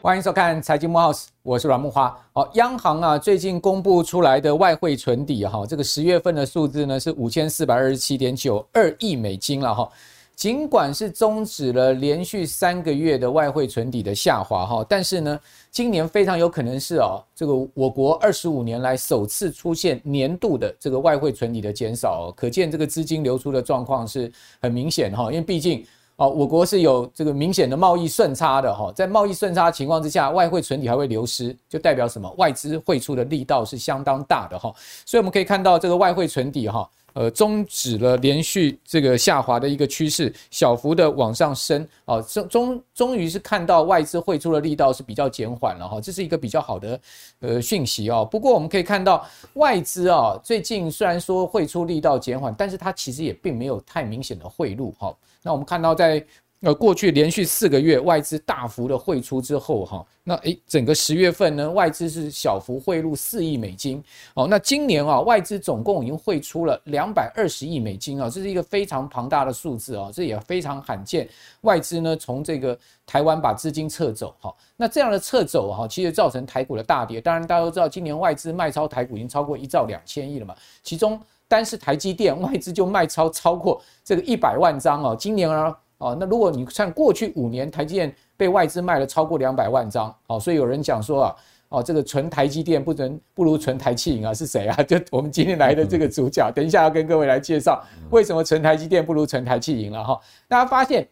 欢迎收看财经木 House，我是阮木花。好，央行啊最近公布出来的外汇存底哈，这个十月份的数字呢是五千四百二十七点九二亿美金了哈。尽管是终止了连续三个月的外汇存底的下滑哈，但是呢，今年非常有可能是哦，这个我国二十五年来首次出现年度的这个外汇存底的减少，可见这个资金流出的状况是很明显哈，因为毕竟。哦，我国是有这个明显的贸易顺差的哈，在贸易顺差情况之下，外汇存底还会流失，就代表什么？外资汇出的力道是相当大的哈，所以我们可以看到这个外汇存底哈。呃，终止了连续这个下滑的一个趋势，小幅的往上升，啊，终终终于是看到外资汇出的力道是比较减缓了哈，这是一个比较好的呃讯息哦。不过我们可以看到外资啊，最近虽然说汇出力道减缓，但是它其实也并没有太明显的汇入哈。那我们看到在。呃，过去连续四个月外资大幅的汇出之后，哈，那诶，整个十月份呢，外资是小幅汇入四亿美金，哦，那今年啊，外资总共已经汇出了两百二十亿美金啊，这是一个非常庞大的数字啊，这也非常罕见，外资呢从这个台湾把资金撤走，哈，那这样的撤走哈，其实造成台股的大跌。当然，大家都知道，今年外资卖超台股已经超过一兆两千亿了嘛，其中单是台积电外资就卖超超过这个一百万张哦，今年啊。哦，那如果你看过去五年，台积电被外资卖了超过两百万张，哦，所以有人讲说啊，哦，这个纯台积电不能不如纯台气银啊，是谁啊？就我们今天来的这个主角，等一下要跟各位来介绍为什么纯台积电不如纯台气银了哈。大家发现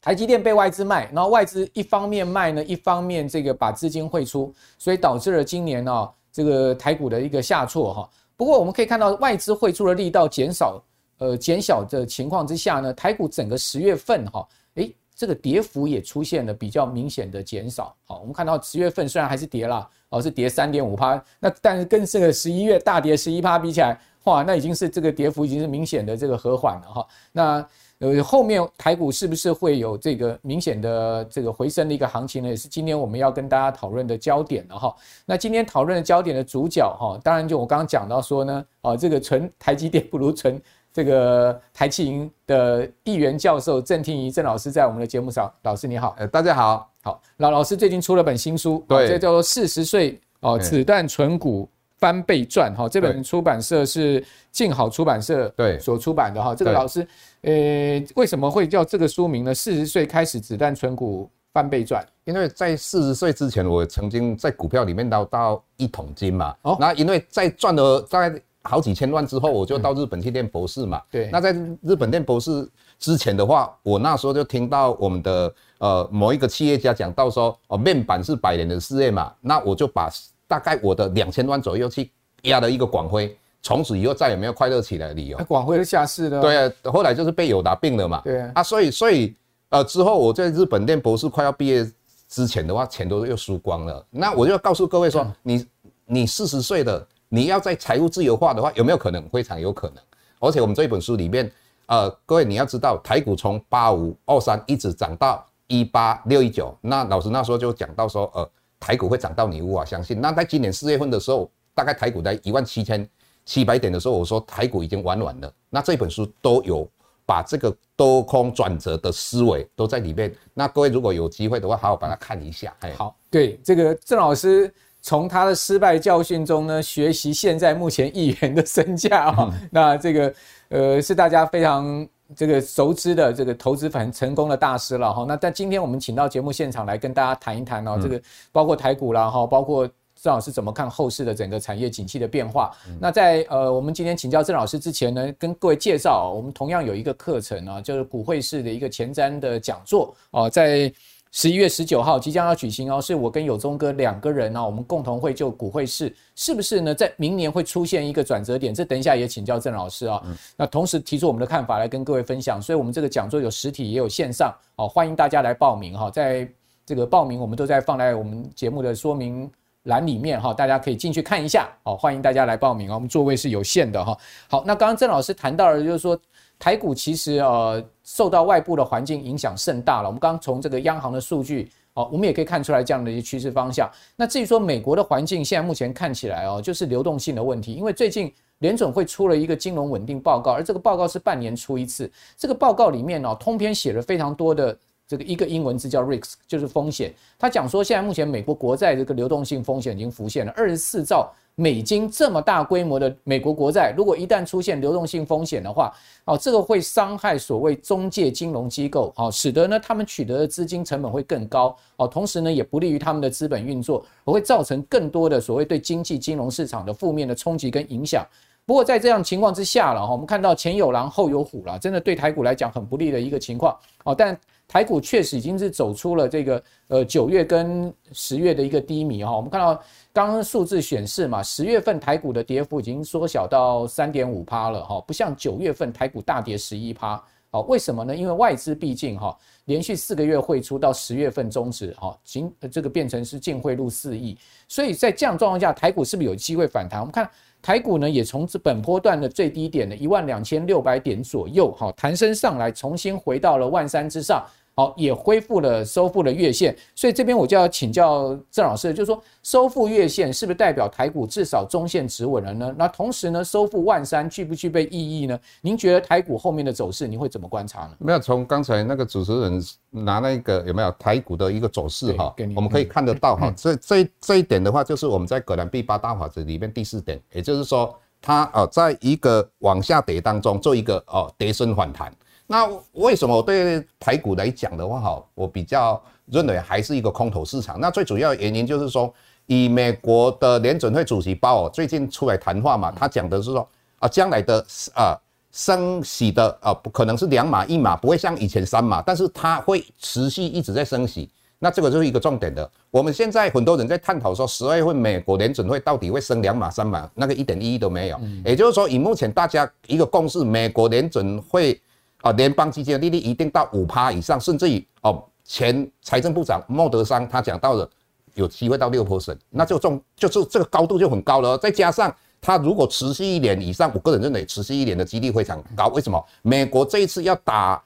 台积电被外资卖，然后外资一方面卖呢，一方面这个把资金汇出，所以导致了今年呢这个台股的一个下挫哈。不过我们可以看到外资汇出的力道减少。呃，减小的情况之下呢，台股整个十月份哈，诶，这个跌幅也出现了比较明显的减少。好，我们看到十月份虽然还是跌了，哦，是跌三点五趴，那但是跟这个十一月大跌十一趴比起来，哇，那已经是这个跌幅已经是明显的这个和缓了哈。那呃，后面台股是不是会有这个明显的这个回升的一个行情呢？也是今天我们要跟大家讨论的焦点了哈。那今天讨论的焦点的主角哈，当然就我刚刚讲到说呢，啊，这个纯台积电不如纯。这个台企银的议员教授郑听宜郑老师在我们的节目上，老师你好，呃，大家好，好，老老师最近出了本新书，对，这叫做《四十岁哦子弹存股翻倍赚》哈，这本出版社是静好出版社对。所出版的哈，这个老师，呃，为什么会叫这个书名呢？四十岁开始子弹存股翻倍赚，因为在四十岁之前，我曾经在股票里面捞到一桶金嘛，哦，那因为在赚了大概。好几千万之后，我就到日本去念博士嘛。对。那在日本念博士之前的话，我那时候就听到我们的呃某一个企业家讲到说，哦，面板是百年的事业嘛。那我就把大概我的两千万左右去押了一个广辉，从此以后再也没有快乐起来的理由。广辉是下市的。对啊，后来就是被友达并了嘛。对啊。啊，所以所以呃之后我在日本念博士快要毕业之前的话，钱都又输光了。那我就要告诉各位说，你你四十岁的。你要在财务自由化的话，有没有可能？非常有可能。而且我们这一本书里面，呃，各位你要知道，台股从八五二三一直涨到一八六一九，那老师那时候就讲到说，呃，台股会涨到你无法相信。那在今年四月份的时候，大概台股在一万七千七百点的时候，我说台股已经玩完了。那这本书都有把这个多空转折的思维都在里面。那各位如果有机会的话，好好把它看一下。好，对这个郑老师。从他的失败教训中呢，学习现在目前议员的身价啊，那这个呃是大家非常这个熟知的这个投资很成功的大师了哈。那但今天我们请到节目现场来跟大家谈一谈哦，这个包括台股啦哈，包括郑老师怎么看后市的整个产业景气的变化。那在呃我们今天请教郑老师之前呢，跟各位介绍，我们同样有一个课程啊，就是股汇市的一个前瞻的讲座啊，在。十一月十九号即将要举行哦，是我跟友宗哥两个人呢，我们共同会就股会市是不是呢，在明年会出现一个转折点？这等一下也请教郑老师啊。那同时提出我们的看法来跟各位分享。所以，我们这个讲座有实体也有线上，哦，欢迎大家来报名哈。在这个报名，我们都在放在我们节目的说明栏里面哈，大家可以进去看一下。好，欢迎大家来报名啊，我们座位是有限的哈。好，那刚刚郑老师谈到了，就是说。台股其实呃受到外部的环境影响甚大了。我们刚刚从这个央行的数据哦，我们也可以看出来这样的一个趋势方向。那至于说美国的环境，现在目前看起来哦，就是流动性的问题，因为最近联准会出了一个金融稳定报告，而这个报告是半年出一次。这个报告里面哦，通篇写了非常多的这个一个英文字叫 risk，就是风险。他讲说，现在目前美国国债这个流动性风险已经浮现了二十四兆。美金这么大规模的美国国债，如果一旦出现流动性风险的话，哦，这个会伤害所谓中介金融机构，哦，使得呢他们取得的资金成本会更高，哦，同时呢也不利于他们的资本运作，而会造成更多的所谓对经济金融市场的负面的冲击跟影响。不过在这样情况之下了，哈，我们看到前有狼后有虎了，真的对台股来讲很不利的一个情况，哦，但。台股确实已经是走出了这个呃九月跟十月的一个低迷哈，我们看到刚刚数字显示嘛，十月份台股的跌幅已经缩小到三点五趴了哈，不像九月份台股大跌十一趴，好，为什么呢？因为外资毕竟哈连续四个月汇出到十月份终止哈，仅这个变成是净汇入四亿，所以在这样状况下，台股是不是有机会反弹？我们看。台股呢，也从这本波段的最低点的一万两千六百点左右，好，弹升上来，重新回到了万三之上。好，也恢复了收复了月线，所以这边我就要请教郑老师，就是说收复月线是不是代表台股至少中线止稳了呢？那同时呢，收复万三具不具备意义呢？您觉得台股后面的走势，您会怎么观察呢？没有，从刚才那个主持人拿那个有没有台股的一个走势哈，我们可以看得到哈，这这这一点的话，就是我们在葛兰碧八大法则里面第四点，也就是说它呃在一个往下跌当中做一个哦跌升反弹。那为什么我对台股来讲的话，哈，我比较认为还是一个空头市场。那最主要的原因就是说，以美国的联准会主席鲍尔最近出来谈话嘛，他讲的是说，啊，将来的啊升息的啊，不可能是两码一码，不会像以前三码，但是它会持续一直在升息。那这个就是一个重点的。我们现在很多人在探讨说，十二月份美国联准会到底会升两码三码，那个一点意义都没有。也就是说，以目前大家一个共识，美国联准会。啊，联邦基金的利率一定到五趴以上，甚至于哦，前财政部长莫德桑他讲到了有机会到六 percent，那就重就是这个高度就很高了。再加上他如果持续一年以上，我个人认为持续一年的几率非常高。为什么？美国这一次要打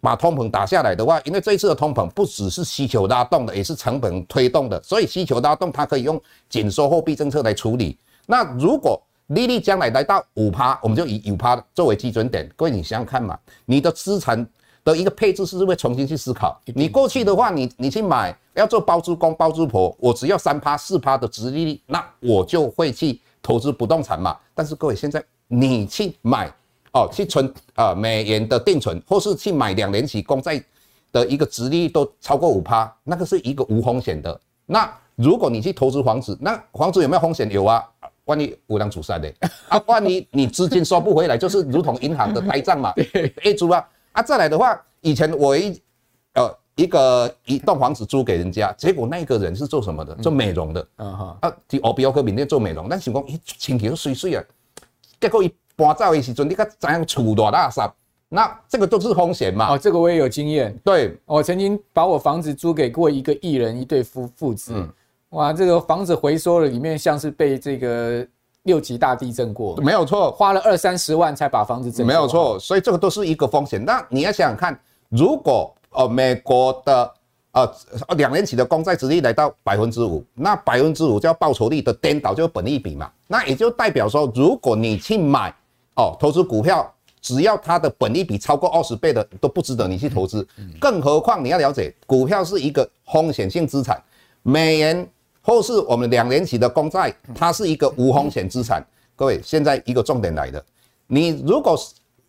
把通膨打下来的话，因为这一次的通膨不只是需求拉动的，也是成本推动的，所以需求拉动它可以用紧缩货币政策来处理。那如果利率将来来到五趴，我们就以五趴作为基准点。各位，你想想看嘛，你的资产的一个配置是不是会重新去思考？你过去的话，你你去买要做包租公包租婆，我只要三趴四趴的殖利率，那我就会去投资不动产嘛。但是各位，现在你去买哦，去存啊、呃、美元的定存，或是去买两年期公债的一个殖利率都超过五趴，那个是一个无风险的。那如果你去投资房子，那房子有没有风险？有啊。万一无良主杀的。啊，万一你资金收不回来，就是如同银行的呆账嘛，A 租啊啊，再来的话，以前我一呃一个一栋房子租给人家，结果那个人是做什么的？做美容的，嗯哈。啊，去欧比欧克缅甸做美容，但想讲一前提都水水啊，结果一搬走的时阵，你看怎样处理垃圾？那这个都是风险嘛。哦，这个我也有经验，对，我曾经把我房子租给过一个艺人一对夫父子。嗯哇，这个房子回收了，里面像是被这个六级大地震过，没有错，花了二三十万才把房子整。没有错，所以这个都是一个风险。那你要想想看，如果呃美国的呃两年期的公债殖利率来到百分之五，那百分之五叫报酬率的颠倒，就是本利比嘛。那也就代表说，如果你去买哦投资股票，只要它的本利比超过二十倍的，都不值得你去投资。更何况你要了解，股票是一个风险性资产，美元。或是我们两年期的公债，它是一个无风险资产。各位，现在一个重点来了，你如果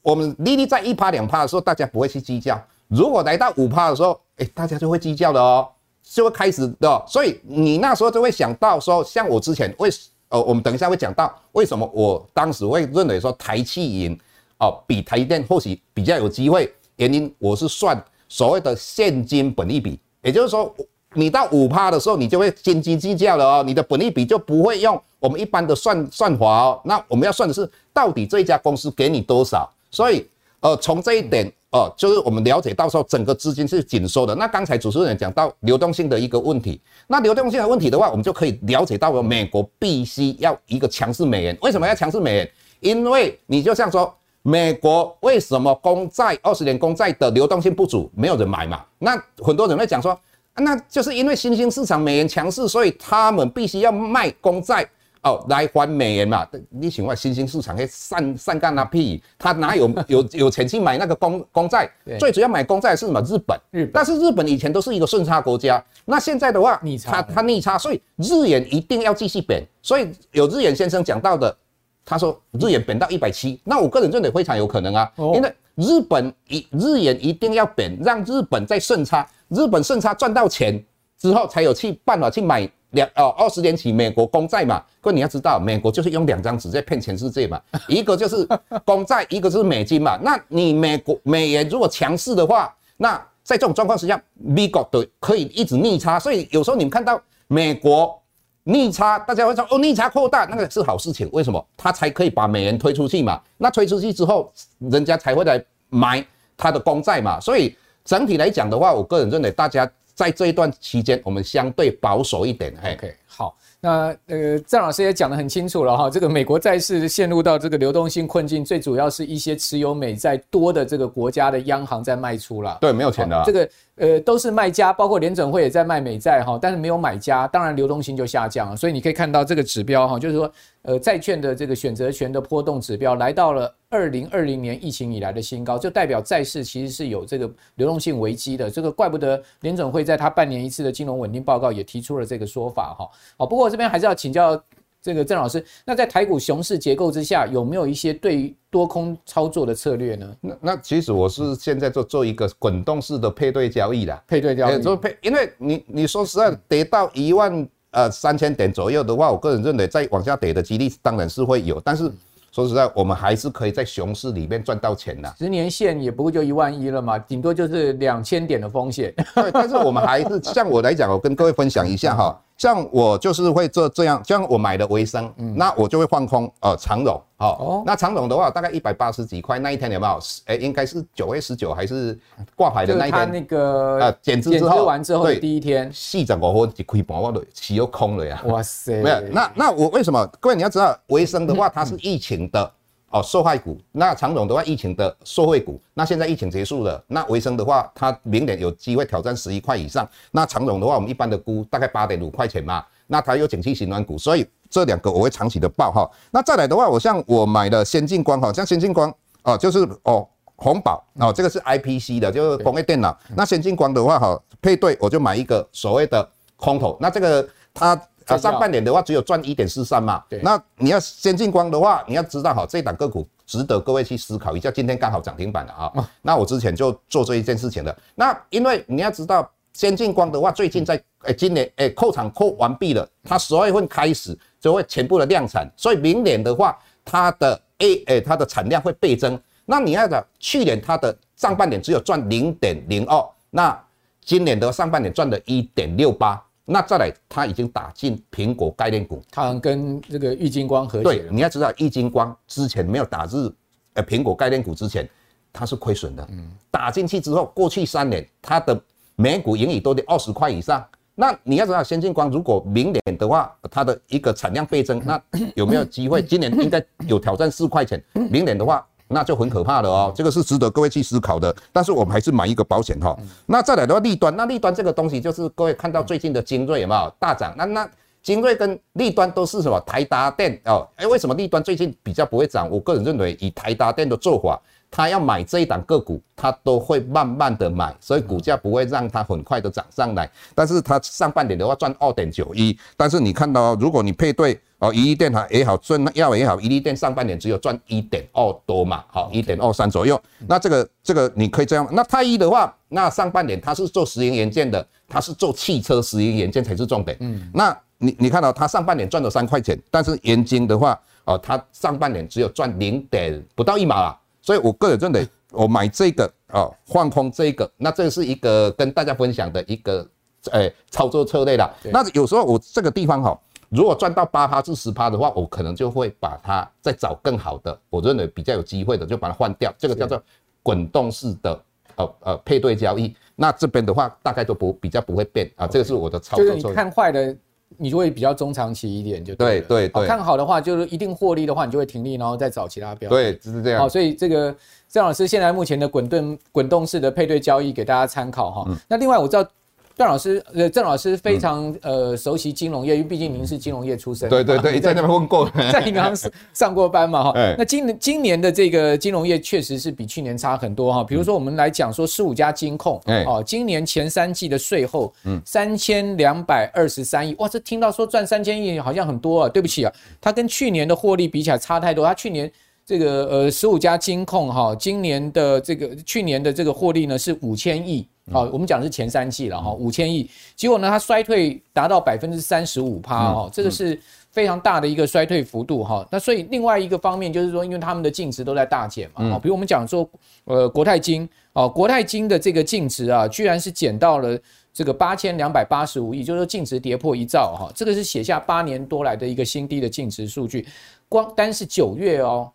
我们利率在一趴两趴的时候，大家不会去计较；如果来到五趴的时候，哎，大家就会计较了哦，就会开始的。所以你那时候就会想到说，像我之前为呃，我们等一下会讲到为什么我当时会认为说台企银哦比台电或许比较有机会，原因我是算所谓的现金本益比，也就是说。你到五趴的时候，你就会斤斤计较了哦，你的本益比就不会用我们一般的算算法哦。那我们要算的是到底这一家公司给你多少。所以，呃，从这一点哦、就是我们了解到时候整个资金是紧缩的。那刚才主持人讲到流动性的一个问题，那流动性的问题的话，我们就可以了解到，美国必须要一个强势美元。为什么要强势美元？因为你就像说，美国为什么公债二十年公债的流动性不足，没有人买嘛？那很多人会讲说。那就是因为新兴市场美元强势，所以他们必须要卖公债。哦，来还美元嘛？你请问新兴市场，嘿，散散干那屁，他哪有 有有钱去买那个公公债？最主要买公债是什么？日本。日本。但是日本以前都是一个顺差国家，那现在的话，逆差，它它逆差，所以日元一定要继续贬。所以有日元先生讲到的，他说日元贬到一百七，那我个人认为非常有可能啊，因为日本一日元一定要贬，让日本在顺差，日本顺差赚到钱之后，才有去办法去买。两哦，二十年期美国公债嘛，各位你要知道，美国就是用两张纸在骗全世界嘛，一个就是公债，一个就是美金嘛。那你美国美元如果强势的话，那在这种状况之下，美国的可以一直逆差，所以有时候你们看到美国逆差，大家会说哦，逆差扩大，那个是好事情，为什么？它才可以把美元推出去嘛。那推出去之后，人家才会来买它的公债嘛。所以整体来讲的话，我个人认为大家。在这一段期间，我们相对保守一点。OK，好，那呃，郑老师也讲得很清楚了哈，这个美国债市陷入到这个流动性困境，最主要是一些持有美债多的这个国家的央行在卖出了。对，没有钱的、啊。这个呃都是卖家，包括联准会也在卖美债哈，但是没有买家，当然流动性就下降了。所以你可以看到这个指标哈，就是说呃债券的这个选择权的波动指标来到了。二零二零年疫情以来的新高，就代表债市其实是有这个流动性危机的。这个怪不得联准会在他半年一次的金融稳定报告也提出了这个说法哈。好，不过我这边还是要请教这个郑老师，那在台股熊市结构之下，有没有一些对于多空操作的策略呢？那那其实我是现在做做一个滚动式的配对交易啦，配对交易，做配，因为你你说实在跌到一万呃三千点左右的话，我个人认为再往下跌的几率当然是会有，但是。说实在，我们还是可以在熊市里面赚到钱的。十年线也不过就一万一了嘛，顶多就是两千点的风险。对，但是我们还是像我来讲，我跟各位分享一下哈。像我就是会做这样，像我买的维生，嗯，那我就会放空呃长荣，哦，那长荣的话大概一百八十几块，那一天有没有？哎，应该是九月十九还是挂牌的那一天？那个呃减资之后，完之后的第一天，四十五分一开盘我都起又空了呀。哇塞，没有，那那我为什么？各位你要知道，维生的话它是疫情的。嗯哦，受害股，那长荣的话，疫情的受惠股，那现在疫情结束了，那维生的话，它明年有机会挑战十一块以上。那长荣的话，我们一般的估大概八点五块钱嘛。那它有景气循环股，所以这两个我会长期的报哈。那再来的话，我像我买的先进光哈，像先进光哦，就是哦红宝哦，这个是 IPC 的，就是工业电脑。那先进光的话哈，配对我就买一个所谓的空头，那这个它。啊，上半年的话只有赚一点四三嘛。对。那你要先进光的话，你要知道哈，这档个股值得各位去思考一下。今天刚好涨停板了啊。那我之前就做这一件事情的。那因为你要知道，先进光的话，最近在诶今年诶扣厂扣完毕了，它十二月份开始就会全部的量产，所以明年的话，它的 A 诶它的产量会倍增。那你要讲去年它的上半年只有赚零点零二，那今年的上半年赚了一点六八。那再来，它已经打进苹果概念股，它跟这个玉金光合作。对，你要知道，玉金光之前没有打日呃苹果概念股之前，它是亏损的。嗯，打进去之后，过去三年它的每股盈利都得二十块以上。那你要知道，先进光如果明年的话，它的一个产量倍增，那有没有机会？今年应该有挑战四块钱，明年的话。那就很可怕了哦，这个是值得各位去思考的。但是我们还是买一个保险哈。那再来的话，利端，那利端这个东西就是各位看到最近的精锐有没有大涨？那那精锐跟利端都是什么？台达电哦，哎，为什么利端最近比较不会涨？我个人认为，以台达电的做法。他要买这一档个股，他都会慢慢的买，所以股价不会让它很快的涨上来。但是它上半年的话赚二点九一，但是你看到，如果你配对哦，怡利电也好，顺耀也好，怡利电上半年只有赚一点二多嘛，好，一点二三左右。那这个这个你可以这样。那太一的话，那上半年它是做石英元件的，它是做汽车石英元件才是重点。嗯，那你你看到它上半年赚了三块钱，但是元晶的话，哦，它上半年只有赚零点不到一毛啊。所以，我个人认为，我买这个哦，放空这个，那这是一个跟大家分享的一个诶操作策略啦。那有时候我这个地方哈，如果赚到八趴至十趴的话，我可能就会把它再找更好的，我认为比较有机会的，就把它换掉。这个叫做滚动式的呃呃配对交易。那这边的话，大概都不比较不会变啊。这个是我的操作。就是你看坏的。你就会比较中长期一点，就对对对。看好的话，就是一定获利的话，你就会停利，然后再找其他标的。对，就是这样。好，所以这个郑老师现在目前的滚动滚动式的配对交易给大家参考哈。那另外我知道段老师呃郑老师非常呃熟悉金融业，因为毕竟您是金融业出身。对对对，在那边混过，在银行上过班嘛哈。那今今年的这个金融业确实是比去年差很多哈。比如说我们来讲说十五家金控，哦，今年前三季的税后，嗯，三千两百二十三亿，哇，这听到说赚三千亿好像很多啊。对不起啊，它跟去年的获利比起来差太多，它去年。这个呃，十五家金控哈，今年的这个去年的这个获利呢是五千亿啊，我们讲的是前三季了哈，五千亿，结果呢它衰退达到百分之三十五趴哈，这个是非常大的一个衰退幅度哈。那所以另外一个方面就是说，因为他们的净值都在大减嘛，比如我们讲说呃国泰金啊，国泰金的这个净值啊，居然是减到了这个八千两百八十五亿，就是说净值跌破一兆哈，这个是写下八年多来的一个新低的净值数据，光单是九月哦。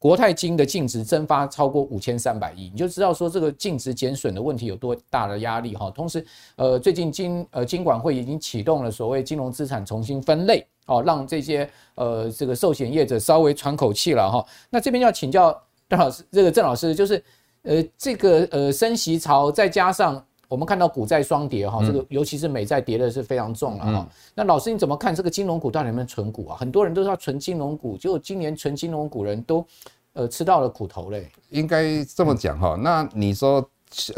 国泰金的净值蒸发超过五千三百亿，你就知道说这个净值减损的问题有多大的压力哈。同时，呃，最近金呃金管会已经启动了所谓金融资产重新分类哦，让这些呃这个寿险业者稍微喘口气了哈。那这边要请教段老师，这个郑老师就是呃这个呃升息潮再加上。我们看到股债双跌哈，这个尤其是美债跌的是非常重了哈。那老师你怎么看这个金融股到底能不能存股啊？很多人都是要存金融股，结果今年存金融股人都呃吃到了苦头嘞。应该这么讲哈，那你说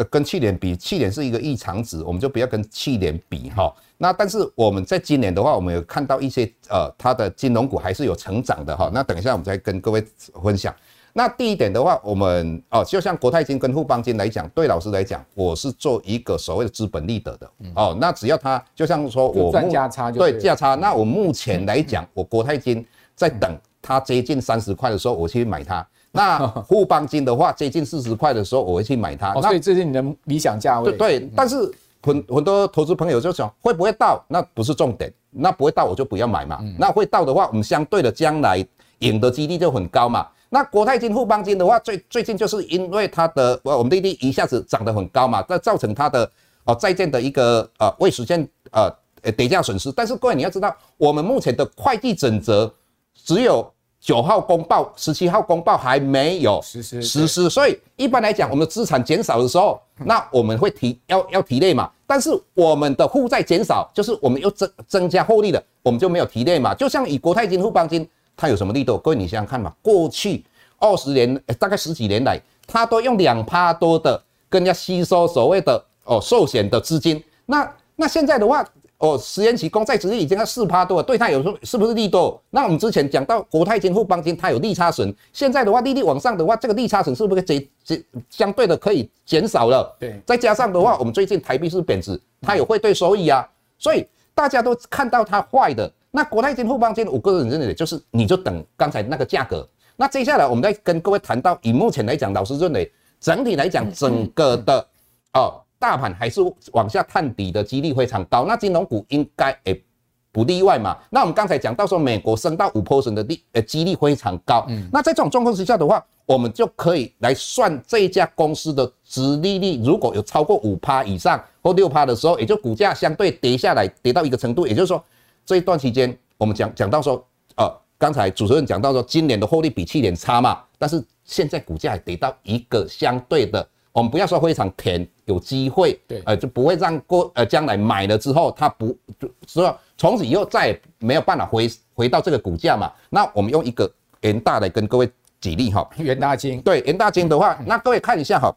跟去年比，去年是一个异常值，我们就不要跟去年比哈。那但是我们在今年的话，我们有看到一些呃它的金融股还是有成长的哈。那等一下我们再跟各位分享。那第一点的话，我们哦，就像国泰金跟富邦金来讲，对老师来讲，我是做一个所谓的资本利得的哦。那只要他，就像说我赚价差就对价差。那我目前来讲，我国泰金在等它接近三十块的时候，我去买它。那富邦金的话，接近四十块的时候，我会去买它。所以这是你的理想价位。对对，但是很很多投资朋友就想，会不会到？那不是重点，那不会到我就不要买嘛。那会到的话，我们相对的将来赢的几率就很高嘛。那国泰金、富邦金的话，最最近就是因为它的我我们利率一下子涨得很高嘛，这造成它的哦债券的一个呃未实现呃呃跌价损失。但是各位你要知道，我们目前的会计准则只有九号公报，十七号公报还没有实施实施，所以一般来讲，我们的资产减少的时候，那我们会提要要提类嘛。但是我们的负债减少，就是我们又增增加获利了，我们就没有提列嘛。就像以国泰金、富邦金。它有什么力度？各位，你想想看嘛。过去二十年，大概十几年来，它都用两趴多的跟人家吸收所谓的哦寿险的资金。那那现在的话，哦十年期公债殖利率已经要四趴多了，对它有时候是不是利多？那我们之前讲到国泰金、富邦金，它有利差损。现在的话，利率往上的话，这个利差损是不是减减相对的可以减少了？对。再加上的话，我们最近台币是贬值，它有汇兑收益啊，所以大家都看到它坏的。那国泰金、富邦金，我个人认为就是你就等刚才那个价格。那接下来我们再跟各位谈到，以目前来讲，老师认为整体来讲，整个的哦大盘还是往下探底的几率非常高。那金融股应该也不例外嘛。那我们刚才讲到说，美国升到五 percent 的利呃几率非常高。那在这种状况之下的话，我们就可以来算这一家公司的殖利率，如果有超过五趴以上或六趴的时候，也就股价相对跌下来，跌到一个程度，也就是说。这一段期间，我们讲讲到说，呃，刚才主持人讲到说，今年的获利比去年差嘛，但是现在股价也跌到一个相对的，我们不要说非常甜，有机会，对，呃，就不会让过呃将来买了之后，它不就说从此以后再也没有办法回回到这个股价嘛？那我们用一个元大来跟各位举例哈，元大金，对，元大金的话，那各位看一下哈，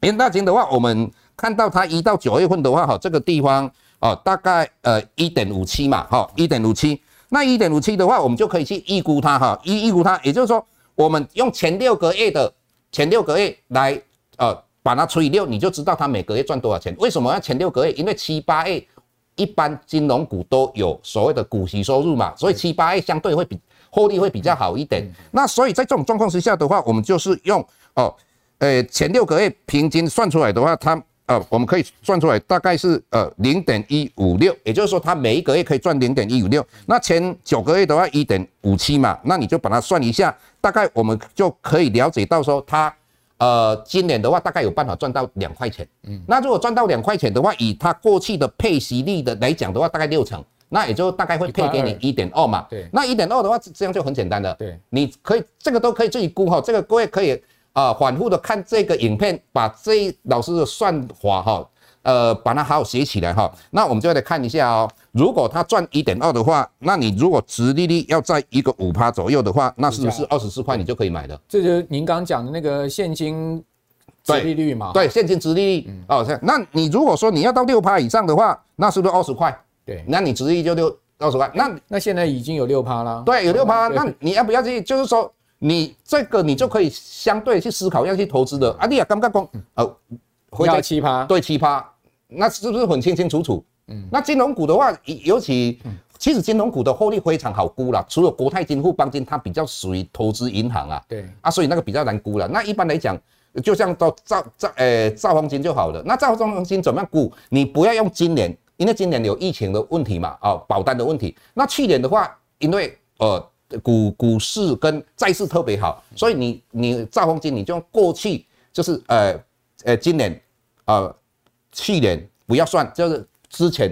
元大金的话，我们看到它一到九月份的话哈，这个地方。哦，大概呃一点五七嘛，哈，一点五七，那一点五七的话，我们就可以去预估它哈，预预估它，也就是说，我们用前六个月的前六个月来呃把它除以六，你就知道它每个月赚多少钱。为什么要前六个月？因为七八月一般金融股都有所谓的股息收入嘛，所以七八月相对会比获利会比较好一点。那所以在这种状况之下的话，我们就是用哦，呃前六个月平均算出来的话，它。呃，我们可以算出来，大概是呃零点一五六，也就是说，它每一个月可以赚零点一五六。那前九个月的话，一点五七嘛，那你就把它算一下，大概我们就可以了解到说，它呃今年的话，大概有办法赚到两块钱。嗯，那如果赚到两块钱的话，以它过去的配息率的来讲的话，大概六成，那也就大概会配给你一点二嘛。对，那一点二的话，这样就很简单了。对，你可以这个都可以自己估哈，这个各位可以。啊，反复的看这个影片，把这老师的算法哈，呃把它好好写起来哈。那我们就来看一下哦，如果它赚一点二的话，那你如果殖利率要在一个五趴左右的话，那是不是二十四块你就可以买了？这就是您刚讲的那个现金殖利率嘛？对，现金殖利率、嗯、哦。那你如果说你要到六趴以上的话，那是不是二十块？对，那你殖利率就六二十块。那那现在已经有六趴了。对，有六趴。那你要不要去？就是说。你这个你就可以相对去思考要去投资的啊，你也刚刚讲，呃，回到七趴，对七趴，那是不是很清清楚楚？嗯，那金融股的话，尤其其实金融股的获利非常好估啦，除了国泰金、富邦金，它比较属于投资银行啊，对啊，所以那个比较难估了。那一般来讲，就像到兆兆呃兆丰金就好了。那兆丰金怎么样估？你不要用今年，因为今年有疫情的问题嘛，啊，保单的问题。那去年的话，因为呃。股股市跟债市特别好，所以你你兆丰金你就用过去就是呃呃今年呃去年不要算，就是之前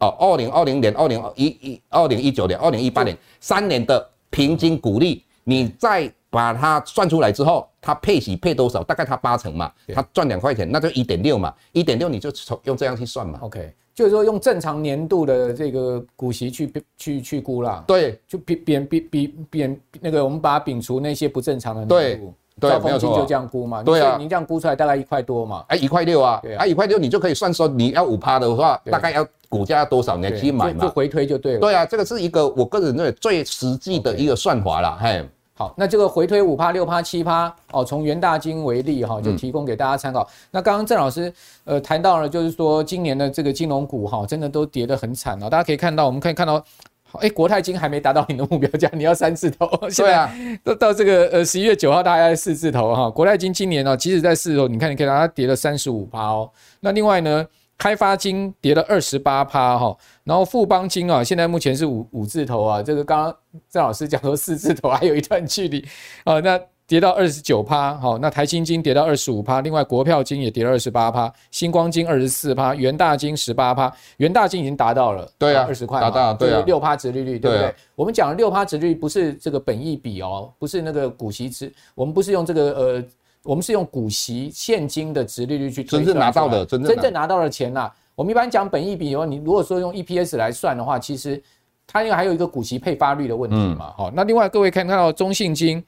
哦二零二零年、二零一一、二零一九年、二零一八年三年的平均股利，你再把它算出来之后，它配息配多少？大概它八成嘛，它赚两块钱，那就一点六嘛，一点六你就从用这样去算嘛。OK。就是说，用正常年度的这个股息去去去估啦，对，就比比比比比那个，我们把它摒除那些不正常的年度，对，没有错就这样估嘛，对啊，您这样估出来大概一块多嘛，哎，一块六啊，啊，一块六你就可以算说你要五趴的话，大概要股价要多少年去买嘛，就回推就对了，对啊，这个是一个我个人认为最实际的一个算法啦，嘿。好，那这个回推五趴、六趴、七趴哦，从元大金为例哈，就提供给大家参考。嗯、那刚刚郑老师呃谈到了，就是说今年的这个金融股哈，真的都跌得很惨啊。大家可以看到，我们可以看到，哎，国泰金还没达到你的目标价，你要三字头。对啊，到到这个呃十一月九号，大概四字头哈。国泰金今年呢，即使在四字头，你看你可以看它跌了三十五趴哦。那另外呢？开发金跌了二十八趴哈，然后富邦金啊，现在目前是五五字头啊，这个刚刚郑老师讲说四字头还有一段距离啊，那跌到二十九趴，好，那台新金跌到二十五趴，另外国票金也跌了二十八趴，星光金二十四趴，元大金十八趴，元大金已经达到了对啊二十块，达到对六趴殖利率对不对？我们讲的六趴殖利率不是这个本益比哦，不是那个股息值，我们不是用这个呃。我们是用股息现金的值利率去，真正拿到的，真正拿到的钱呐。我们一般讲本益比哦，你如果说用 EPS 来算的话，其实它因为还有一个股息配发率的问题嘛。好，那另外各位看看到中信金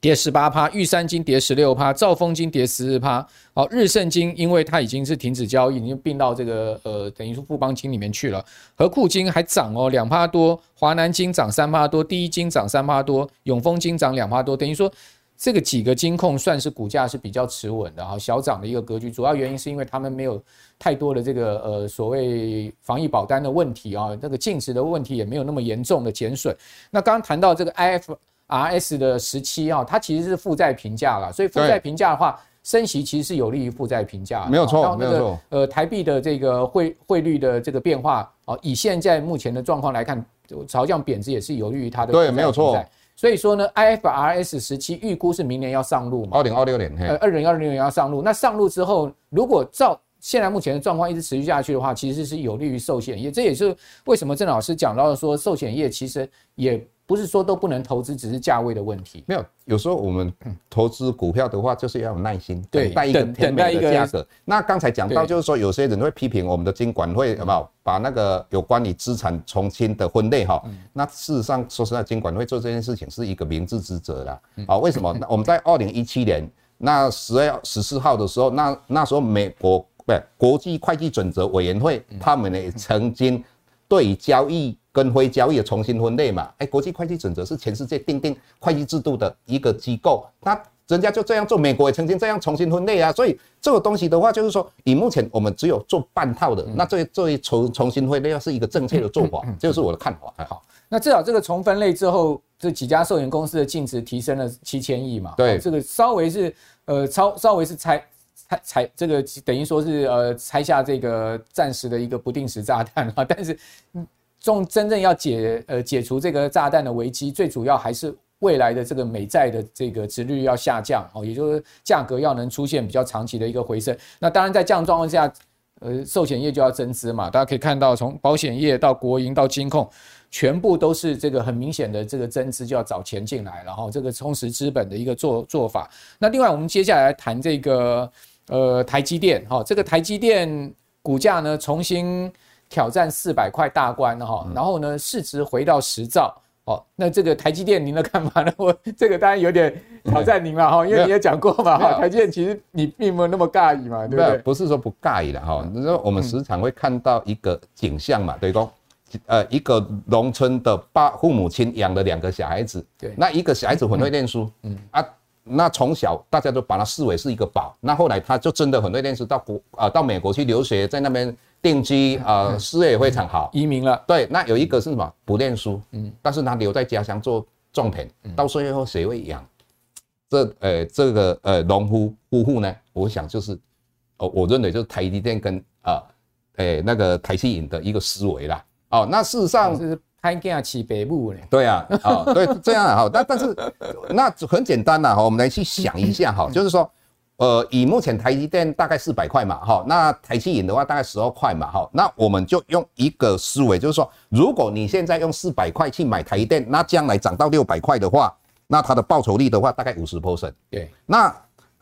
跌十八趴，玉山金跌十六趴，兆丰金跌十四趴。好，日盛金因为它已经是停止交易，已经并到这个呃等于说富邦金里面去了。和库金还涨哦，两趴多，华南金涨三趴多，第一金涨三趴多，永丰金涨两趴多，等于说。这个几个金控算是股价是比较持稳的哈，小涨的一个格局。主要原因是因为他们没有太多的这个呃所谓防疫保单的问题啊，那个净值的问题也没有那么严重的减损。那刚刚谈到这个 IFRS 的十七啊，它其实是负债评价了，所以负债评价的话，升息其实是有利于负债评价。没有错，没有错。呃，台币的这个汇汇率的这个变化啊，以现在目前的状况来看，朝向贬值也是有利于它的。对，没有错。所以说呢，IFRS 十七预估是明年要上路嘛？二零二六年，呃，二零二六年要上路。那上路之后，如果照现在目前的状况一直持续下去的话，其实是有利于寿险业。这也是为什么郑老师讲到的说，寿险业其实也。不是说都不能投资，只是价位的问题。没有，有时候我们投资股票的话，就是要有耐心，等待一个甜美的价格。那刚才讲到，就是说有些人会批评我们的金管会有没有把那个有关于资产重新的分类哈？那事实上说实在，金管会做这件事情是一个明智之责啦。啊，为什么？那我们在二零一七年那十月十四号的时候，那那时候美国不是国际会计准则委员会，他们呢曾经对于交易。跟非交易重新分类嘛，哎，国际会计准则是全世界定定会计制度的一个机构，那人家就这样做，美国也曾经这样重新分类啊，所以这个东西的话，就是说，以目前我们只有做半套的，那这这一重重新分类要是一个正确的做法，这就是我的看法。好，那至少这个重分类之后，这几家寿险公司的净值提升了七千亿嘛，对，这个稍微是呃超稍微是拆拆拆这个等于说是呃拆下这个暂时的一个不定时炸弹啊，但是嗯。中真正要解呃解除这个炸弹的危机，最主要还是未来的这个美债的这个殖利率要下降哦，也就是价格要能出现比较长期的一个回升。那当然在这样状况下，呃，寿险业就要增资嘛。大家可以看到，从保险业到国营到金控，全部都是这个很明显的这个增资就要找钱进来，然后这个充实资本的一个做做法。那另外，我们接下来谈这个呃台积电哈，这个台积电股价呢重新挑战四百块大关哈，然后呢市值回到十兆。哦，那这个台积电您的看法呢？我这个当然有点挑战您了哈，因为你也讲过嘛哈，台积电其实你并没有那么尬意嘛，对不对？不是说不尬意了哈，你说我们时常会看到一个景象嘛，对不？呃，一个农村的爸父母亲养了两个小孩子，对，那一个小孩子很会念书，嗯啊，那从小大家都把他视为是一个宝，那后来他就真的很会念书，到国啊到美国去留学，在那边。定居啊，事业也非常好，移民了。对，那有一个是什么？不念书，嗯，但是他留在家乡做种田，到最后谁会养这呃这个呃农夫夫妇呢？我想就是，哦，我认为就是台积电跟啊，诶那个台积影的一个思维啦。哦，那事实上是拍家起北部呢。对啊，啊，对，这样哈，但但是那很简单呐哈，我们来去想一下哈，就是说。呃，以目前台积电大概四百块嘛，哈，那台积银的话大概十二块嘛，哈，那我们就用一个思维，就是说，如果你现在用四百块去买台积电，那将来涨到六百块的话，那它的报酬率的话大概五十 percent。对，那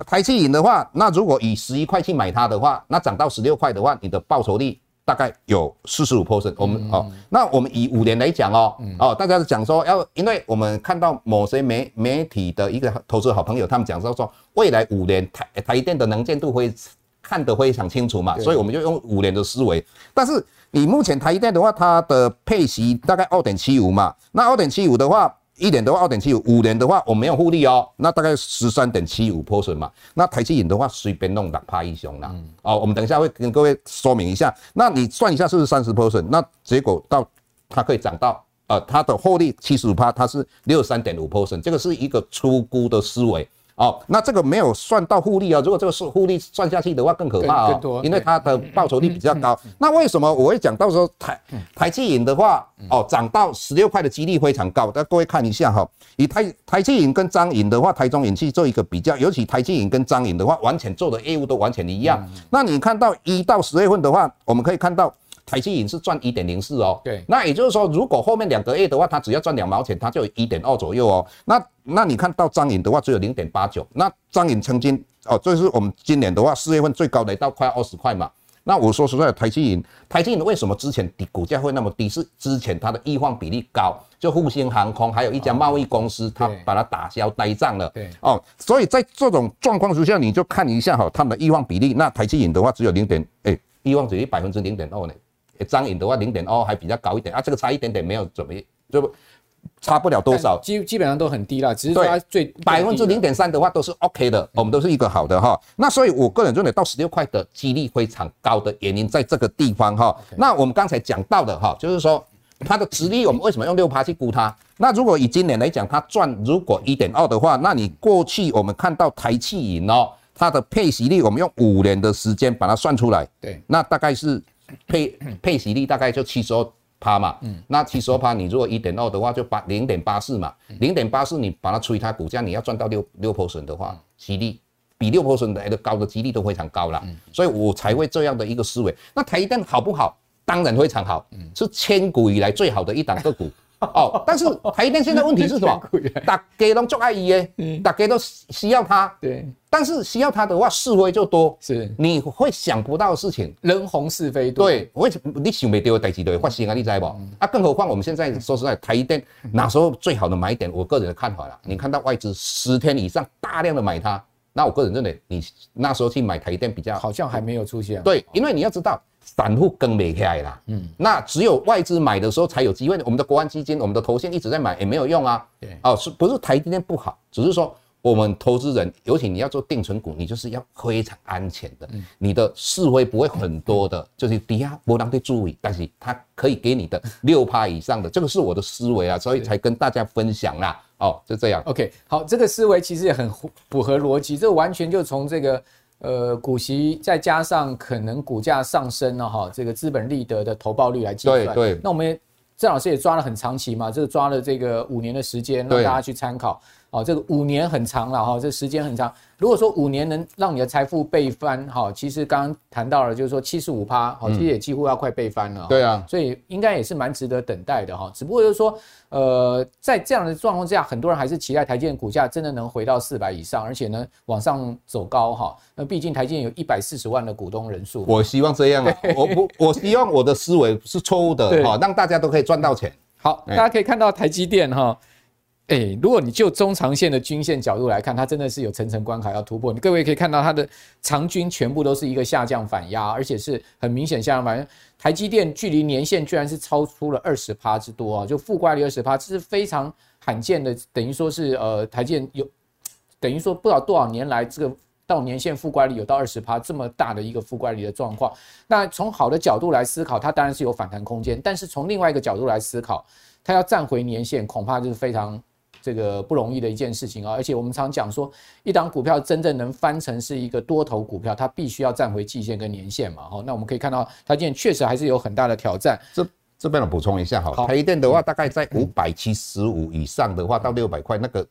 台积银的话，那如果以十一块去买它的话，那涨到十六块的话，你的报酬率。大概有四十五 percent，我们哦，那我们以五年来讲哦，哦，大家讲说要，因为我们看到某些媒媒体的一个投资好朋友，他们讲说说未来五年台台电的能见度会看得非常清楚嘛，所以我们就用五年的思维。但是你目前台电的话，它的配息大概二点七五嘛，那二点七五的话。一年的话二点七五，五年的话我没有复利哦，那大概十三点七五 percent 嘛。那台积电的话随便弄两趴一雄啦。哦，我们等一下会跟各位说明一下。那你算一下是不是三十 percent？那结果到它可以涨到呃它的获利七十五趴，它是六十三点五 percent，这个是一个出估的思维。哦，那这个没有算到复利啊。如果这个是复利算下去的话，更可怕哦，因为它的报酬率比较高。那为什么我会讲到时候台台积银的话，哦，涨到十六块的几率非常高。大家各位看一下哈，以台台积银跟张银的话，台中银去做一个比较，尤其台积银跟张银的话，完全做的业务都完全一样。那你看到一到十月份的话，我们可以看到。台积银是赚一点零四哦，对，那也就是说，如果后面两个月的话，它只要赚两毛钱，它就有一点二左右哦。那那你看到张颖的话，只有零点八九。那张颖曾经哦，这是我们今年的话，四月份最高的到快二十块嘛。那我说实在的，台积银，台积银为什么之前的股价会那么低？是之前它的易放比例高，就复兴航空还有一家贸易公司，它把它打消呆账了。对哦，所以在这种状况之下，你就看一下哈，他们的易放比例。那台积银的话只有零点，哎，易放比例百分之零点二呢。彰银的话零点二还比较高一点啊，这个差一点点没有怎么，就差不了多少，基基本上都很低了，只是它最百分之零点三的话都是 OK 的，我们都是一个好的哈。那所以我个人认为到十六块的几率非常高的原因在这个地方哈。那我们刚才讲到的哈，就是说它的殖利率我们为什么用六趴去估它？那如果以今年来讲，它赚如果一点二的话，那你过去我们看到台气银哦，它的配息率我们用五年的时间把它算出来，对，那大概是。配 配息率大概就七十二趴嘛，嗯，那七十二趴，你如果一点二的话，就八零点八四嘛，零点八四你把它除以它股价，你要赚到六六 percent 的话，息率比六 percent 来的高的几率都非常高了，所以我才会这样的一个思维。那台一电好不好？当然非常好，是千古以来最好的一档个股。哦，但是台电现在问题是什么？大家都做爱伊诶，大家都需要它。对，但是需要它的话，是非就多。是，你会想不到的事情，人红是非多。对，为什么你想不到的代志都会发生啊？你知不？啊，更何况我们现在说实在，台电那时候最好的买点，我个人的看法啦。你看到外资十天以上大量的买它，那我个人认为，你那时候去买台电比较好像还没有出现。对，因为你要知道。散户跟没起来啦，嗯，那只有外资买的时候才有机会。我们的国安基金、我们的投信一直在买，也没有用啊。对，哦，是不是台积电不好？只是说我们投资人，尤其你要做定存股，你就是要非常安全的，你的是非不会很多的，就是底下波浪的注意，但是它可以给你的六趴以上的，这个是我的思维啊，所以才跟大家分享啦。哦，就这样。OK，好，这个思维其实也很符合逻辑，这完全就从这个。呃，股息再加上可能股价上升了哈，这个资本利得的投报率来计算。对对。那我们郑老师也抓了很长期嘛，这个抓了这个五年的时间，让大家去参考。哦，这个五年很长了哈，这时间很长。如果说五年能让你的财富倍翻，哈，其实刚刚谈到了，就是说七十五趴，好，其实也几乎要快倍翻了。对啊，所以应该也是蛮值得等待的哈。只不过就是说，呃，在这样的状况之下，很多人还是期待台积电股价真的能回到四百以上，而且呢往上走高哈。那毕竟台积电有一百四十万的股东人数。我希望这样啊，我不，我希望我的思维是错误的哈，让大家都可以赚到钱。好，大家可以看到台积电哈。哎、如果你就中长线的均线角度来看，它真的是有层层关卡要突破。你各位可以看到，它的长均全部都是一个下降反压，而且是很明显下降反压。台积电距离年线居然是超出了二十趴之多啊，就负乖离二十趴，这是非常罕见的。等于说是呃，台积电有等于说不知道多少年来这个到年线负乖离有到二十趴这么大的一个负乖离的状况。那从好的角度来思考，它当然是有反弹空间，但是从另外一个角度来思考，它要站回年线，恐怕就是非常。这个不容易的一件事情啊，而且我们常讲说，一档股票真正能翻成是一个多头股票，它必须要站回季线跟年线嘛。哈，那我们可以看到，它今天确实还是有很大的挑战。这这边我补充一下哈，台积电的话，大概在五百七十五以上的话，到六百块那个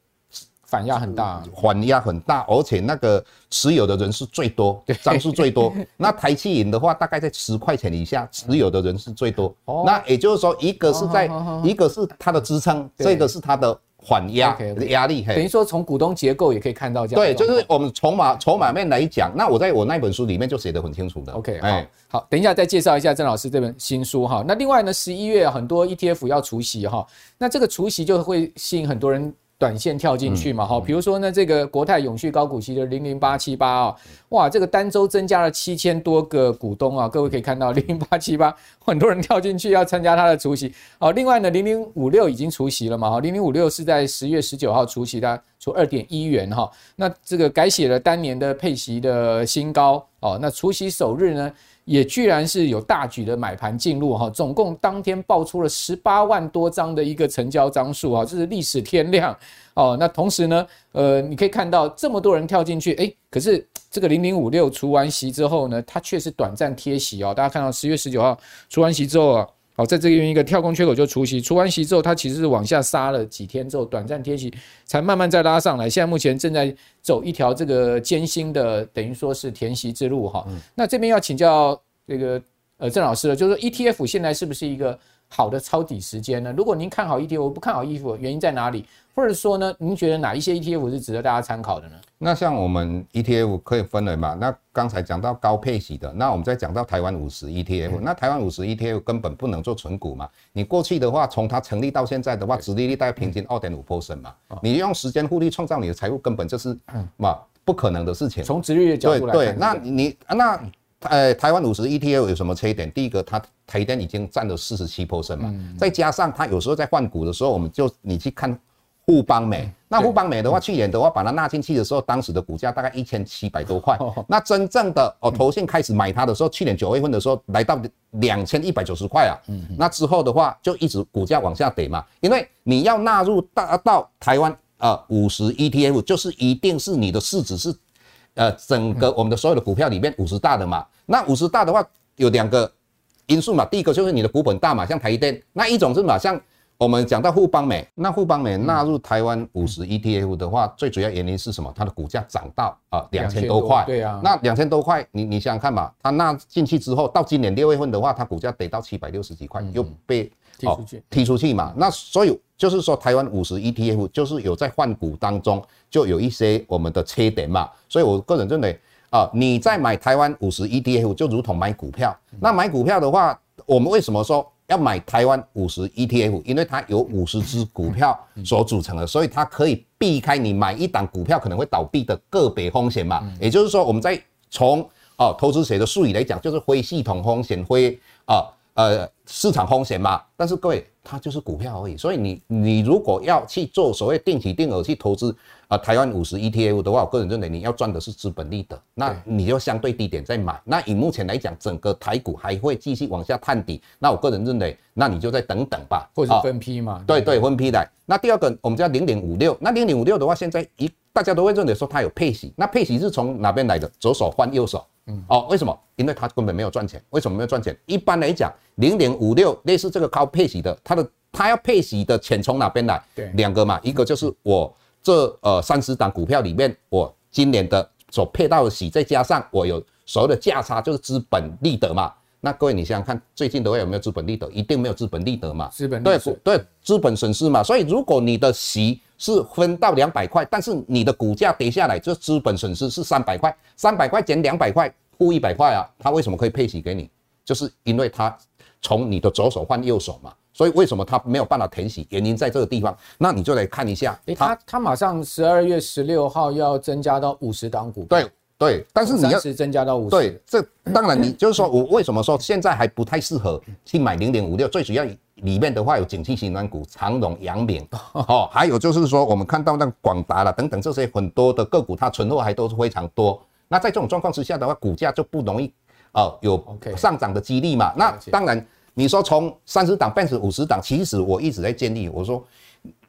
反压很大，反压很大，而且那个持有的人是最多，张数最多。那台积银的话，大概在十块钱以下，持有的人是最多。那也就是说，一个是在，一个是它的支撑，这个是它的。缓压压力，等于说从股东结构也可以看到这样。对，就是我们筹码筹码面来讲，那我在我那本书里面就写得很清楚的。OK，好，好，等一下再介绍一下郑老师这本新书哈。那另外呢，十一月很多 ETF 要除息哈，那这个除息就会吸引很多人。短线跳进去嘛，哈，比如说呢，这个国泰永续高股息的零零八七八啊，哇，这个单周增加了七千多个股东啊，各位可以看到零零八七八很多人跳进去要参加它的除息。好，另外呢，零零五六已经除息了嘛，哈，零零五六是在十月十九号除息的，除二点一元哈，那这个改写了当年的配息的新高哦，那除息首日呢，也居然是有大举的买盘进入哈，总共当天爆出了十八万多张的一个成交张数啊，这是历史天量哦。那同时呢，呃，你可以看到这么多人跳进去，哎，可是这个零零五六除完息之后呢，它却是短暂贴息哦。大家看到十月十九号除完息之后啊。好，在这边一个跳空缺口就除息，除完息之后，它其实是往下杀了几天之后，短暂贴息，才慢慢再拉上来。现在目前正在走一条这个艰辛的，等于说是填息之路哈。那这边要请教这个呃郑老师了，就是说 ETF 现在是不是一个好的抄底时间呢？如果您看好 ETF，我不看好 ETF，原因在哪里？或者说呢，您觉得哪一些 ETF 是值得大家参考的呢？那像我们 ETF 可以分为嘛？那刚才讲到高配息的，那我们再讲到台湾五十 ETF。那台湾五十 ETF 根本不能做存股嘛？你过去的话，从它成立到现在的话，殖利率大概平均二点五 percent 嘛。你用时间复利创造你的财富，根本就是嘛不可能的事情。从殖利率的角度来看，对，那你那呃台湾五十 ETF 有什么缺点？第一个，它台电已经占了四十七 percent 嘛，再加上它有时候在换股的时候，我们就你去看。富邦美，那富邦美的话，去年的话把它纳进去的时候，当时的股价大概一千七百多块。那真正的哦，投信开始买它的时候，去年九月份的时候来到两千一百九十块啊。那之后的话就一直股价往下跌嘛，因为你要纳入大到台湾啊五十 ETF，就是一定是你的市值是呃整个我们的所有的股票里面五十大的嘛。那五十大的话有两个因素嘛，第一个就是你的股本大嘛，像台积电；那一种是嘛，像。我们讲到富邦美，那富邦美纳入台湾五十 ETF 的话，最主要原因是什么？它的股价涨到啊两千多块。对啊，那两千多块，你你想想看嘛，它纳进去之后，到今年六月份的话，它股价得到七百六十几块，又被踢出去，踢出去嘛。那所以就是说，台湾五十 ETF 就是有在换股当中就有一些我们的缺点嘛。所以我个人认为啊，你在买台湾五十 ETF 就如同买股票。那买股票的话，我们为什么说？要买台湾五十 ETF，因为它有五十只股票所组成的，所以它可以避开你买一档股票可能会倒闭的个别风险嘛。也就是说，我们在从哦投资学的术语来讲，就是非系统风险，非啊呃市场风险嘛。但是各位。它就是股票而已，所以你你如果要去做所谓定期定额去投资啊，台湾五十 ETF 的话，我个人认为你要赚的是资本利得，那你就相对低点再买。那以目前来讲，整个台股还会继续往下探底，那我个人认为，那你就再等等吧，或者分批嘛。对对，分批来。那第二个，我们叫零点五六，那零点五六的话，现在一大家都会认为说它有配息，那配息是从哪边来的？左手换右手。嗯，哦，为什么？因为它根本没有赚钱。为什么没有赚钱？一般来讲，零点五六类似这个高配息的，它的它要配息的钱从哪边来？对，两个嘛，一个就是我这呃三十档股票里面，我今年的所配到的息，再加上我有所谓的价差，就是资本利得嘛。那各位你想想看，最近的话有没有资本利得？一定没有资本利得嘛。资本对对，资本损失嘛。所以如果你的息是分到两百块，但是你的股价跌下来，这资本损失是三百块，三百块减两百块，负一百块啊。他为什么可以配息给你？就是因为他从你的左手换右手嘛。所以为什么他没有办法填息？原因在这个地方。那你就来看一下，欸、他他马上十二月十六号要增加到五十档股。对对，但是你要增加到五十。对，这当然你就是说我为什么说现在还不太适合去买零点五六？最主要里面的话有景气型软股，长荣、阳明哦，还有就是说我们看到那个广达了等等这些很多的个股，它存货还都是非常多。那在这种状况之下的话，股价就不容易哦有上涨的几率嘛。那当然。你说从三十档变成五十档，其实我一直在建议，我说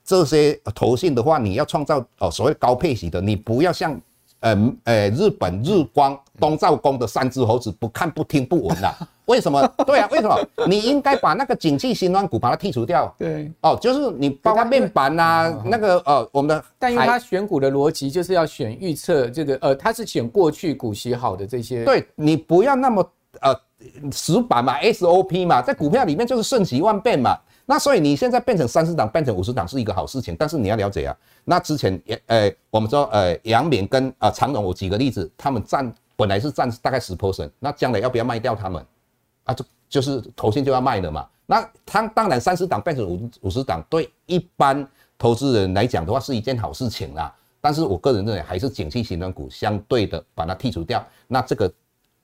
这些投信的话，你要创造哦所谓高配息的，你不要像呃呃日本日光东照宫的三只猴子，不看不听不闻的。为什么？对啊，为什么？你应该把那个景气循环股把它剔除掉。对，哦，就是你包括面板啊，那个呃我们的，但因为他选股的逻辑就是要选预测这个呃，他是选过去股息好的这些。对，你不要那么呃。死板嘛，SOP 嘛，在股票里面就是瞬息万变嘛。那所以你现在变成三十档，变成五十档是一个好事情。但是你要了解啊，那之前也呃，我们说呃，阳明跟啊长荣，我举个例子，他们占本来是占大概十 percent，那将来要不要卖掉他们？啊，就就是投信就要卖了嘛。那他当然三十档变成五五十档，对一般投资人来讲的话是一件好事情啦。但是我个人认为还是景气型的股相对的把它剔除掉，那这个。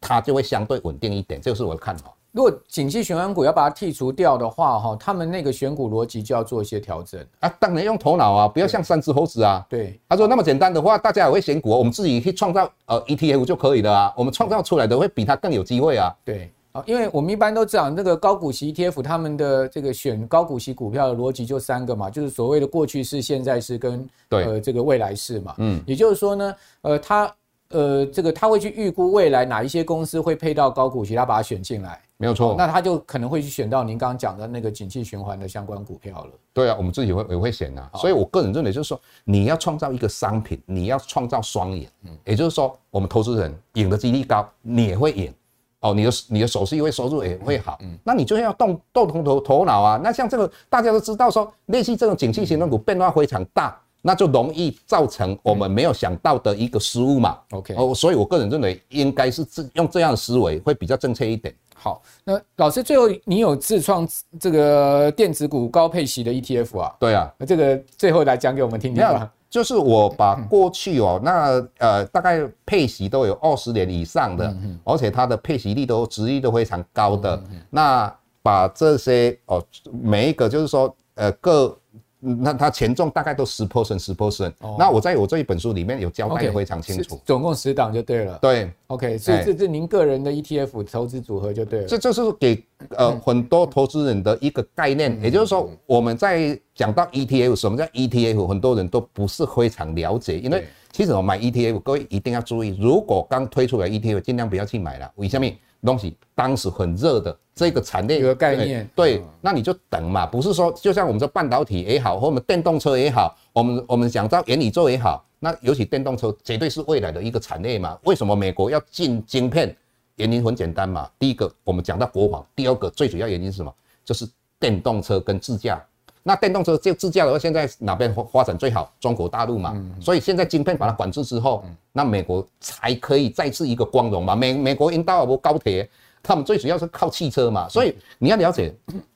它就会相对稳定一点，这个是我的看法。如果景气循环股要把它剔除掉的话，哈，他们那个选股逻辑就要做一些调整啊。当然用头脑啊，不要像三只猴子啊。对，他说那么简单的话，大家也会选股，我们自己去创造呃 ETF 就可以了啊。我们创造出来的会比它更有机会啊。对啊，因为我们一般都知道那个高股息 ETF，他们的这个选高股息股票的逻辑就三个嘛，就是所谓的过去式、现在式跟对呃这个未来式嘛。嗯，也就是说呢，呃，它。呃，这个他会去预估未来哪一些公司会配到高股息，他把它选进来，没有错。那他就可能会去选到您刚刚讲的那个景气循环的相关股票了。对啊，我们自己会也会选啊。所以我个人认为就是说，你要创造一个商品，你要创造双赢。嗯，也就是说，我们投资人赢的几率高，你也会赢。哦，你的你的手续会收入也会好。嗯，那你就要动动头头头脑啊。那像这个大家都知道说，类似这种景气循环股变化非常大。那就容易造成我们没有想到的一个失误嘛。OK，哦，所以我个人认为应该是这用这样的思维会比较正确一点。好，那老师最后你有自创这个电子股高配息的 ETF 啊？对啊，那这个最后来讲给我们听听吧。就是我把过去哦，那呃大概配息都有二十年以上的，而且它的配息率都殖利率都非常高的。那把这些哦每一个就是说呃各。那它权重大概都十 percent 十 percent，那我在我这一本书里面有交代的非常清楚，总共十档就对了。对，OK，所以这是您个人的 ETF 投资组合就对了。这就是给呃很多投资人的一个概念，也就是说我们在讲到 ETF，什么叫 ETF，很多人都不是非常了解，因为其实我买 ETF，各位一定要注意，如果刚推出来 ETF，尽量不要去买了，为什么？东西当时很热的这个产业，一个概念，对，对，那你就等嘛，不是说就像我们说半导体也好，或我们电动车也好，我们我们讲到元宇宙也好，那尤其电动车绝对是未来的一个产业嘛。为什么美国要进晶片？原因很简单嘛，第一个我们讲到国防，第二个最主要原因是什么？就是电动车跟自驾。那电动车就自驾的话，现在哪边发发展最好？中国大陆嘛。所以现在晶片把它管制之后，那美国才可以再次一个光荣嘛。美美国因到不高铁，他们最主要是靠汽车嘛。所以你要了解，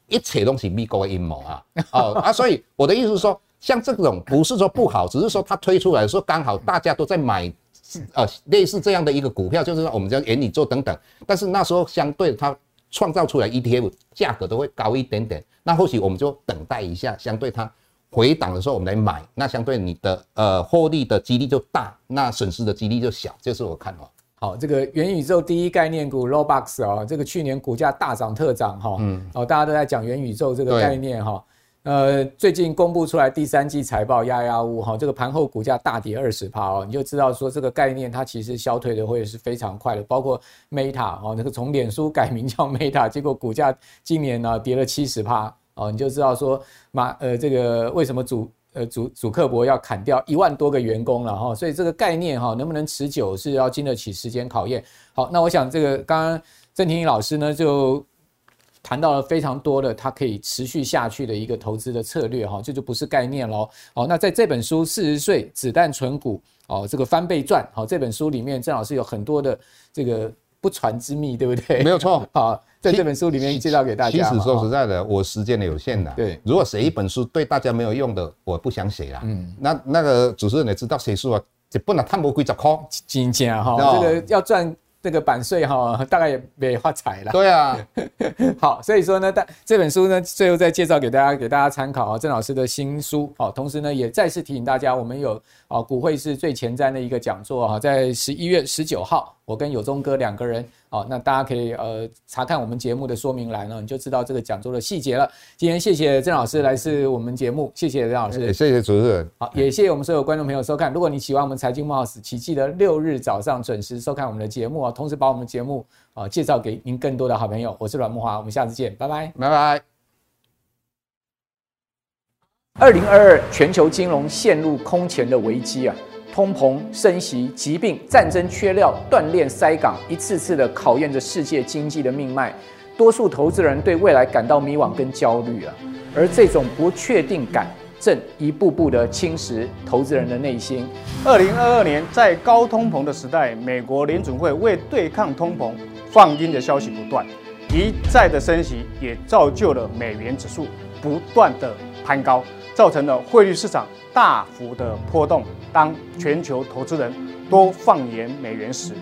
一切东西美国的阴谋啊。哦啊，所以我的意思是说，像这种不是说不好，只是说它推出来的时候刚好大家都在买，呃，类似这样的一个股票，就是说我们叫元宇宙等等。但是那时候相对它创造出来 ETF 价格都会高一点点。那或许我们就等待一下，相对它回档的时候，我们来买，那相对你的呃获利的几率就大，那损失的几率就小，这是我看法。好，这个元宇宙第一概念股 Roblox 啊，这个去年股价大涨特涨哈，嗯，哦，大家都在讲元宇宙这个概念哈，呃，最近公布出来第三季财报压压乌哈，这个盘后股价大跌二十趴哦，你就知道说这个概念它其实消退的会是非常快的，包括 Meta 哦，那个从脸书改名叫 Meta，结果股价今年呢跌了七十趴哦，你就知道说马呃这个为什么主呃，主主克伯要砍掉一万多个员工了哈，所以这个概念哈能不能持久是要经得起时间考验。好，那我想这个刚刚郑婷老师呢就谈到了非常多的它可以持续下去的一个投资的策略哈，这就不是概念喽。好，那在这本书四十岁子弹存股哦，这个翻倍赚好这本书里面，郑老师有很多的这个不传之秘，对不对？没有错，好。在这本书里面介绍给大家。其实说实在的，我时间有限的。对，如果写一本书对大家没有用的，我不想写了。嗯，那那个主持人也知道，写书啊，这不能贪不贵，十块，金价哈，这个要赚。这个版税哈，大概也没发财了。对啊，好，所以说呢，但这本书呢，最后再介绍给大家，给大家参考啊，郑老师的新书。好，同时呢，也再次提醒大家，我们有啊，股汇是最前瞻的一个讲座哈，在十一月十九号，我跟有忠哥两个人。好，那大家可以呃查看我们节目的说明栏呢，你就知道这个讲座的细节了。今天谢谢郑老师来自我们节目，谢谢郑老师，谢谢主持人。好，也谢谢我们所有观众朋友收看。如果你喜欢我们财经慕 House，请记得六日早上准时收看我们的节目啊，同时把我们节目啊介绍给您更多的好朋友。我是阮慕华，我们下次见，拜拜，拜拜。二零二二全球金融陷入空前的危机啊！通膨升息、疾病、战争、缺料、断链、塞港，一次次的考验着世界经济的命脉。多数投资人对未来感到迷惘跟焦虑啊，而这种不确定感正一步步的侵蚀投资人的内心。二零二二年，在高通膨的时代，美国联准会为对抗通膨放鹰的消息不断，一再的升息也造就了美元指数不断的攀高，造成了汇率市场大幅的波动。当全球投资人都放眼美元时，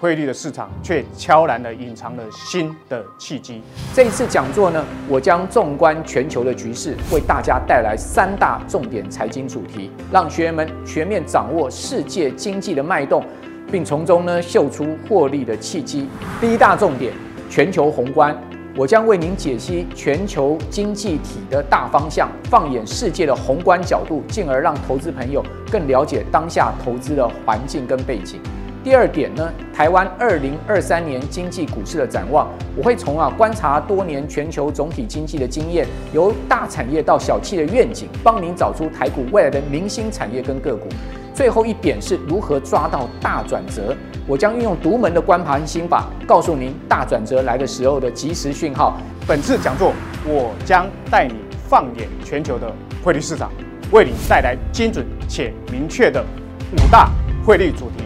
汇率的市场却悄然地隐藏了新的契机。这一次讲座呢，我将纵观全球的局势，为大家带来三大重点财经主题，让学员们全面掌握世界经济的脉动，并从中呢嗅出获利的契机。第一大重点，全球宏观。我将为您解析全球经济体的大方向，放眼世界的宏观角度，进而让投资朋友更了解当下投资的环境跟背景。第二点呢，台湾二零二三年经济股市的展望，我会从啊观察多年全球总体经济的经验，由大产业到小企的愿景，帮您找出台股未来的明星产业跟个股。最后一点是如何抓到大转折，我将运用独门的观盘心法，告诉您大转折来的时候的即时讯号。本次讲座，我将带你放眼全球的汇率市场，为你带来精准且明确的五大汇率主题，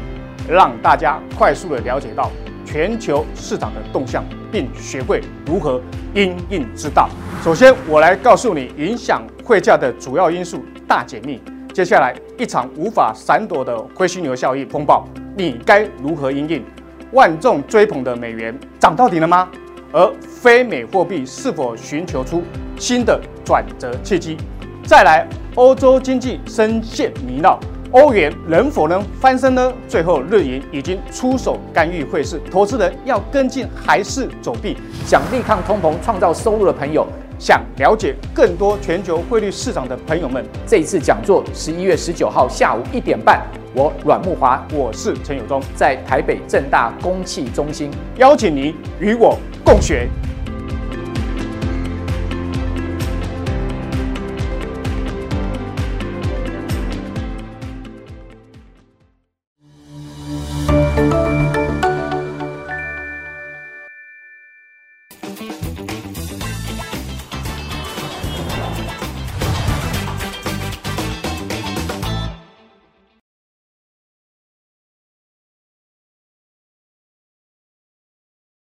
让大家快速的了解到全球市场的动向，并学会如何因应之道。首先，我来告诉你影响汇价的主要因素大解密。接下来，一场无法闪躲的灰犀牛效应风暴，你该如何应应？万众追捧的美元涨到底了吗？而非美货币是否寻求出新的转折契机？再来，欧洲经济深陷泥淖，欧元能否能翻身呢？最后，日银已经出手干预汇市，投资人要跟进还是走避？想力抗通膨、创造收入的朋友。想了解更多全球汇率市场的朋友们，这一次讲座十一月十九号下午一点半，我阮木华，我是陈友忠，在台北正大公汽中心，邀请您与我共学。